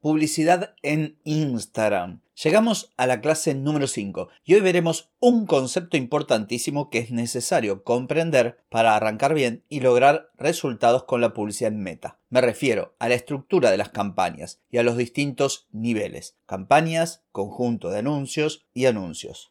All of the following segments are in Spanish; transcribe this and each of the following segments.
Publicidad en Instagram. Llegamos a la clase número 5 y hoy veremos un concepto importantísimo que es necesario comprender para arrancar bien y lograr resultados con la publicidad en meta. Me refiero a la estructura de las campañas y a los distintos niveles. Campañas, conjunto de anuncios y anuncios.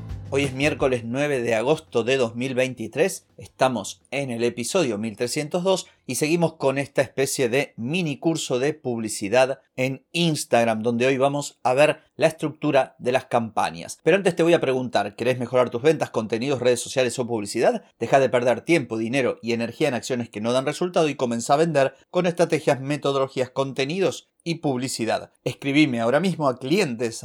Hoy es miércoles 9 de agosto de 2023, estamos en el episodio 1302 y seguimos con esta especie de mini curso de publicidad en Instagram, donde hoy vamos a ver la estructura de las campañas. Pero antes te voy a preguntar, ¿querés mejorar tus ventas, contenidos, redes sociales o publicidad? Deja de perder tiempo, dinero y energía en acciones que no dan resultado y comienza a vender con estrategias, metodologías, contenidos y publicidad. Escribime ahora mismo a clientes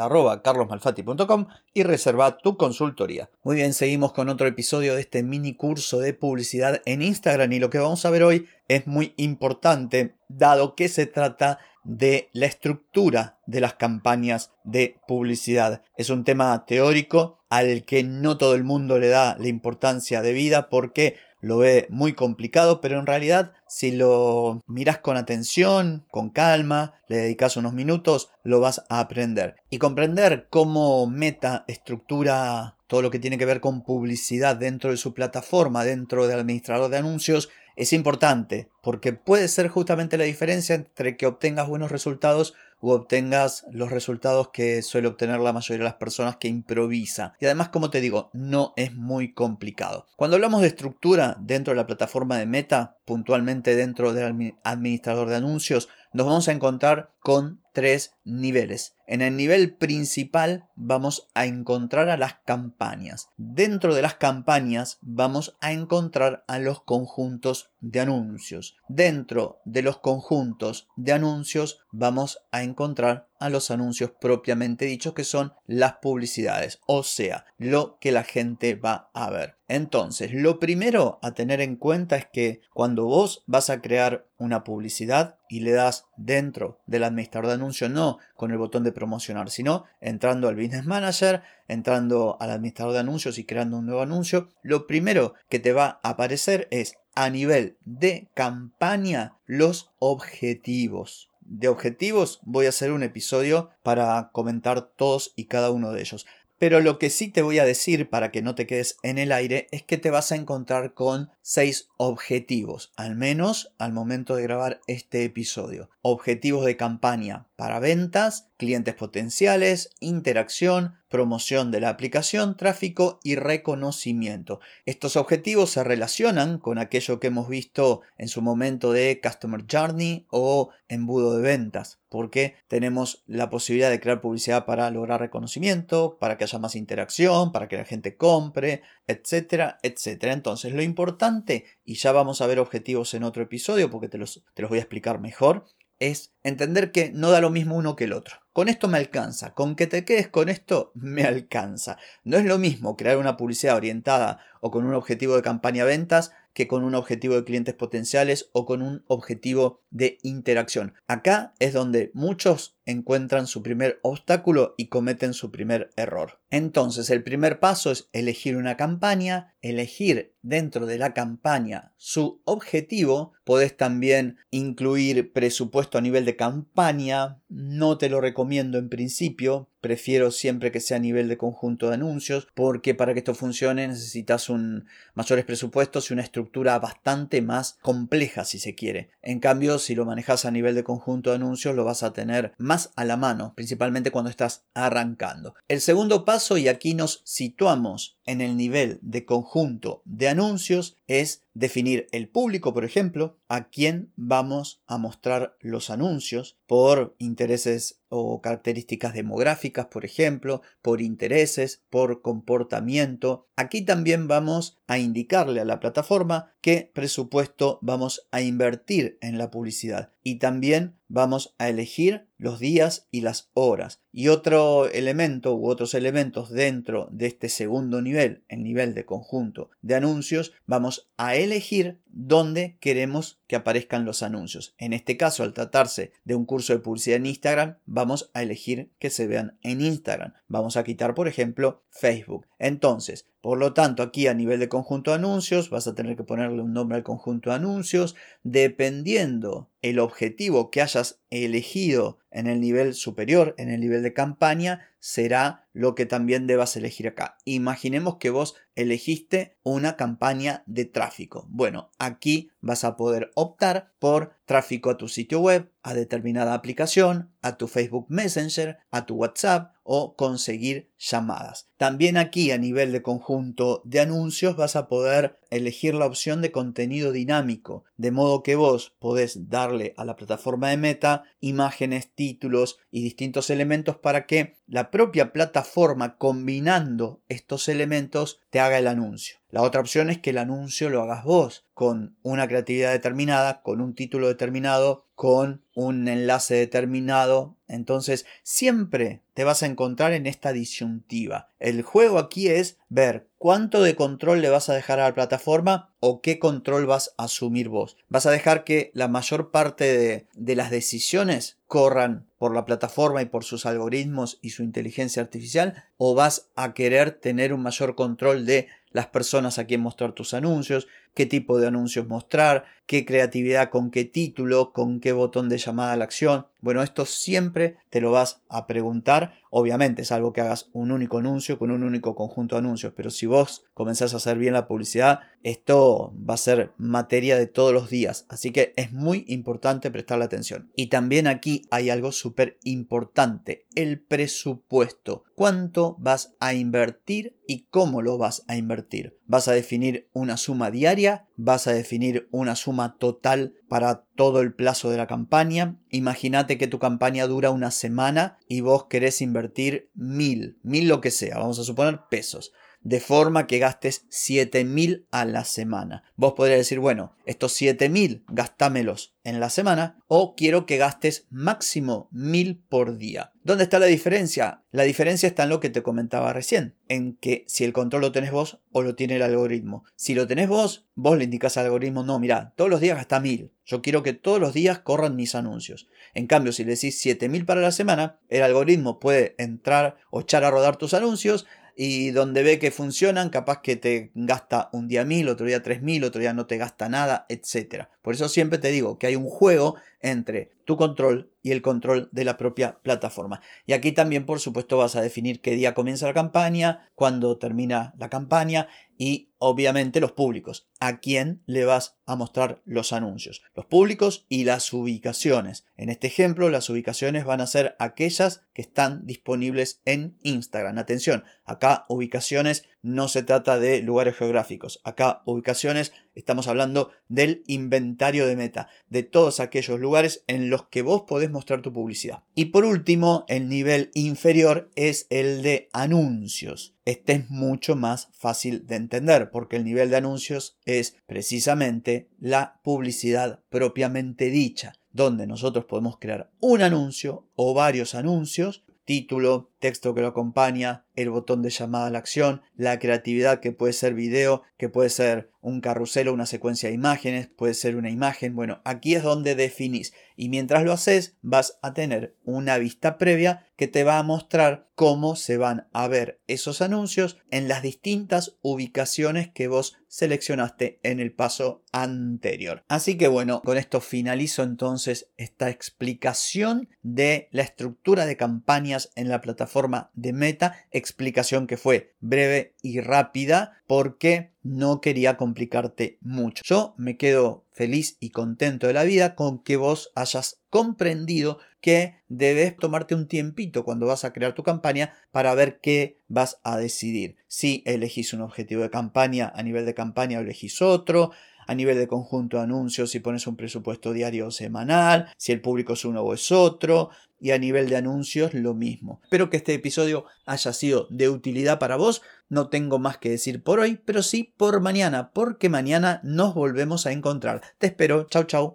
y reserva tu consultoría. Muy bien, seguimos con otro episodio de este mini curso de publicidad en Instagram y lo que vamos a ver hoy es muy importante dado que se trata de la estructura de las campañas de publicidad. Es un tema teórico al que no todo el mundo le da la importancia debida porque lo ve muy complicado, pero en realidad si lo miras con atención, con calma, le dedicas unos minutos, lo vas a aprender. Y comprender cómo Meta estructura todo lo que tiene que ver con publicidad dentro de su plataforma, dentro del administrador de anuncios, es importante porque puede ser justamente la diferencia entre que obtengas buenos resultados o obtengas los resultados que suele obtener la mayoría de las personas que improvisa. Y además, como te digo, no es muy complicado. Cuando hablamos de estructura dentro de la plataforma de Meta, puntualmente dentro del administrador de anuncios, nos vamos a encontrar con tres niveles. En el nivel principal vamos a encontrar a las campañas. Dentro de las campañas vamos a encontrar a los conjuntos de anuncios. Dentro de los conjuntos de anuncios vamos a encontrar a los anuncios propiamente dichos que son las publicidades, o sea, lo que la gente va a ver. Entonces, lo primero a tener en cuenta es que cuando vos vas a crear una publicidad y le das dentro del administrador de anuncios, no con el botón de promocionar, sino entrando al Business Manager, entrando al administrador de anuncios y creando un nuevo anuncio, lo primero que te va a aparecer es a nivel de campaña los objetivos de objetivos voy a hacer un episodio para comentar todos y cada uno de ellos. Pero lo que sí te voy a decir para que no te quedes en el aire es que te vas a encontrar con seis objetivos, al menos al momento de grabar este episodio. Objetivos de campaña para ventas, clientes potenciales, interacción, promoción de la aplicación, tráfico y reconocimiento. Estos objetivos se relacionan con aquello que hemos visto en su momento de Customer Journey o embudo de ventas, porque tenemos la posibilidad de crear publicidad para lograr reconocimiento, para que haya más interacción, para que la gente compre, etcétera, etcétera. Entonces, lo importante, y ya vamos a ver objetivos en otro episodio porque te los, te los voy a explicar mejor, es entender que no da lo mismo uno que el otro. Con esto me alcanza, con que te quedes con esto me alcanza. No es lo mismo crear una publicidad orientada o con un objetivo de campaña ventas que con un objetivo de clientes potenciales o con un objetivo de interacción. Acá es donde muchos encuentran su primer obstáculo y cometen su primer error. Entonces el primer paso es elegir una campaña, elegir dentro de la campaña su objetivo. Podés también incluir presupuesto a nivel de campaña. No te lo recomiendo en principio. Prefiero siempre que sea a nivel de conjunto de anuncios porque para que esto funcione necesitas un mayores presupuestos y una estructura bastante más compleja si se quiere. En cambio, si lo manejas a nivel de conjunto de anuncios lo vas a tener más a la mano, principalmente cuando estás arrancando. El segundo paso y aquí nos situamos en el nivel de conjunto de anuncios es definir el público, por ejemplo, a quién vamos a mostrar los anuncios por intereses o características demográficas por ejemplo, por intereses, por comportamiento. Aquí también vamos a indicarle a la plataforma qué presupuesto vamos a invertir en la publicidad y también vamos a elegir los días y las horas. Y otro elemento u otros elementos dentro de este segundo nivel, el nivel de conjunto de anuncios, vamos a elegir dónde queremos que aparezcan los anuncios. En este caso, al tratarse de un curso de publicidad en Instagram, vamos a elegir que se vean en Instagram. Vamos a quitar, por ejemplo, Facebook. Entonces, por lo tanto, aquí a nivel de conjunto de anuncios, vas a tener que ponerle un nombre al conjunto de anuncios. Dependiendo el objetivo que hayas elegido en el nivel superior, en el nivel de campaña, será lo que también debas elegir acá. Imaginemos que vos elegiste una campaña de tráfico. Bueno, aquí vas a poder optar por tráfico a tu sitio web, a determinada aplicación, a tu Facebook Messenger, a tu WhatsApp o conseguir llamadas. También aquí a nivel de conjunto de anuncios vas a poder elegir la opción de contenido dinámico, de modo que vos podés darle a la plataforma de Meta imágenes, títulos y distintos elementos para que la propia plataforma combinando estos elementos te haga el anuncio. La otra opción es que el anuncio lo hagas vos, con una creatividad determinada, con un título determinado, con un enlace determinado. Entonces, siempre te vas a encontrar en esta disyuntiva. El juego aquí es ver cuánto de control le vas a dejar a la plataforma o qué control vas a asumir vos. ¿Vas a dejar que la mayor parte de, de las decisiones corran por la plataforma y por sus algoritmos y su inteligencia artificial? ¿O vas a querer tener un mayor control de las personas a quien mostrar tus anuncios, qué tipo de anuncios mostrar, qué creatividad con qué título, con qué botón de llamada a la acción. Bueno, esto siempre te lo vas a preguntar. Obviamente, salvo que hagas un único anuncio con un único conjunto de anuncios. Pero si vos comenzás a hacer bien la publicidad, esto va a ser materia de todos los días. Así que es muy importante prestarle atención. Y también aquí hay algo súper importante. El presupuesto. ¿Cuánto vas a invertir y cómo lo vas a invertir? ¿Vas a definir una suma diaria? ¿Vas a definir una suma total para todo el plazo de la campaña. Imagínate que tu campaña dura una semana y vos querés invertir mil, mil lo que sea, vamos a suponer pesos de forma que gastes 7000 a la semana. Vos podrías decir, bueno, estos 7000 gastámelos en la semana o quiero que gastes máximo 1000 por día. ¿Dónde está la diferencia? La diferencia está en lo que te comentaba recién, en que si el control lo tenés vos o lo tiene el algoritmo. Si lo tenés vos, vos le indicas al algoritmo, no, mira, todos los días gasta 1000. Yo quiero que todos los días corran mis anuncios. En cambio, si le decís 7000 para la semana, el algoritmo puede entrar o echar a rodar tus anuncios, y donde ve que funcionan, capaz que te gasta un día mil, otro día tres mil, otro día no te gasta nada, etc. Por eso siempre te digo que hay un juego entre tu control y el control de la propia plataforma. Y aquí también, por supuesto, vas a definir qué día comienza la campaña, cuándo termina la campaña y obviamente los públicos. ¿A quién le vas a mostrar los anuncios? Los públicos y las ubicaciones. En este ejemplo, las ubicaciones van a ser aquellas que están disponibles en Instagram. Atención, acá ubicaciones no se trata de lugares geográficos. Acá ubicaciones estamos hablando del inventario de meta, de todos aquellos lugares en los que vos podés mostrar tu publicidad. Y por último, el nivel inferior es el de anuncios. Este es mucho más fácil de entender porque el nivel de anuncios es precisamente la publicidad propiamente dicha, donde nosotros podemos crear un anuncio o varios anuncios, título, texto que lo acompaña, el botón de llamada a la acción, la creatividad que puede ser video, que puede ser un carrusel o una secuencia de imágenes, puede ser una imagen. Bueno, aquí es donde definís y mientras lo haces vas a tener una vista previa que te va a mostrar cómo se van a ver esos anuncios en las distintas ubicaciones que vos seleccionaste en el paso anterior. Así que bueno, con esto finalizo entonces esta explicación de la estructura de campañas en la plataforma forma de Meta, explicación que fue breve y rápida porque no quería complicarte mucho. Yo me quedo feliz y contento de la vida con que vos hayas comprendido que debes tomarte un tiempito cuando vas a crear tu campaña para ver qué vas a decidir. Si elegís un objetivo de campaña a nivel de campaña o elegís otro, a nivel de conjunto de anuncios, si pones un presupuesto diario o semanal, si el público es uno o es otro, y a nivel de anuncios lo mismo. Espero que este episodio haya sido de utilidad para vos. No tengo más que decir por hoy, pero sí por mañana, porque mañana nos volvemos a encontrar. Te espero. Chau, chau.